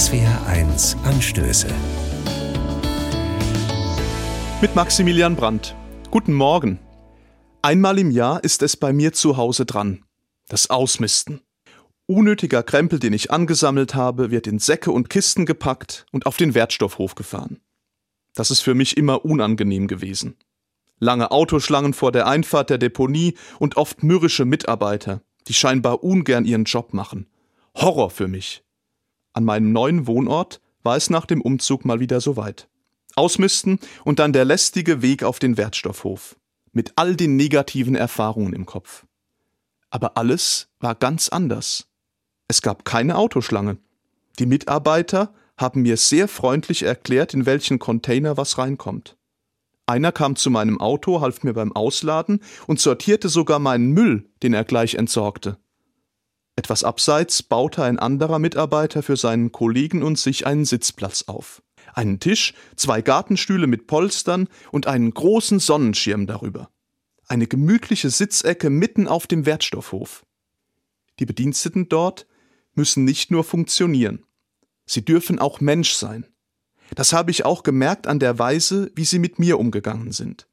SWR1 Anstöße. Mit Maximilian Brandt. Guten Morgen. Einmal im Jahr ist es bei mir zu Hause dran. Das Ausmisten. Unnötiger Krempel, den ich angesammelt habe, wird in Säcke und Kisten gepackt und auf den Wertstoffhof gefahren. Das ist für mich immer unangenehm gewesen. Lange Autoschlangen vor der Einfahrt der Deponie und oft mürrische Mitarbeiter, die scheinbar ungern ihren Job machen. Horror für mich. An meinem neuen Wohnort war es nach dem Umzug mal wieder soweit. Ausmisten und dann der lästige Weg auf den Wertstoffhof. Mit all den negativen Erfahrungen im Kopf. Aber alles war ganz anders. Es gab keine Autoschlange. Die Mitarbeiter haben mir sehr freundlich erklärt, in welchen Container was reinkommt. Einer kam zu meinem Auto, half mir beim Ausladen und sortierte sogar meinen Müll, den er gleich entsorgte. Etwas abseits baute ein anderer Mitarbeiter für seinen Kollegen und sich einen Sitzplatz auf. Einen Tisch, zwei Gartenstühle mit Polstern und einen großen Sonnenschirm darüber. Eine gemütliche Sitzecke mitten auf dem Wertstoffhof. Die Bediensteten dort müssen nicht nur funktionieren. Sie dürfen auch Mensch sein. Das habe ich auch gemerkt an der Weise, wie sie mit mir umgegangen sind.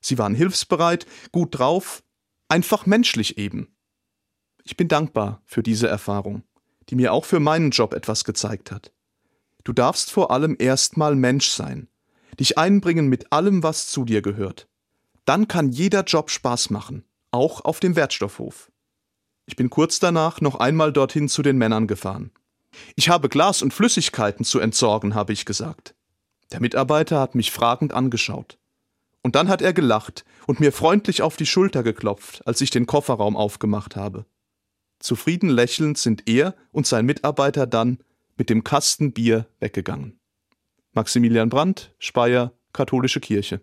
Sie waren hilfsbereit, gut drauf, einfach menschlich eben. Ich bin dankbar für diese Erfahrung, die mir auch für meinen Job etwas gezeigt hat. Du darfst vor allem erstmal Mensch sein, dich einbringen mit allem, was zu dir gehört. Dann kann jeder Job Spaß machen, auch auf dem Wertstoffhof. Ich bin kurz danach noch einmal dorthin zu den Männern gefahren. Ich habe Glas und Flüssigkeiten zu entsorgen, habe ich gesagt. Der Mitarbeiter hat mich fragend angeschaut. Und dann hat er gelacht und mir freundlich auf die Schulter geklopft, als ich den Kofferraum aufgemacht habe. Zufrieden lächelnd sind er und sein Mitarbeiter dann mit dem Kasten Bier weggegangen. Maximilian Brandt, Speyer, Katholische Kirche.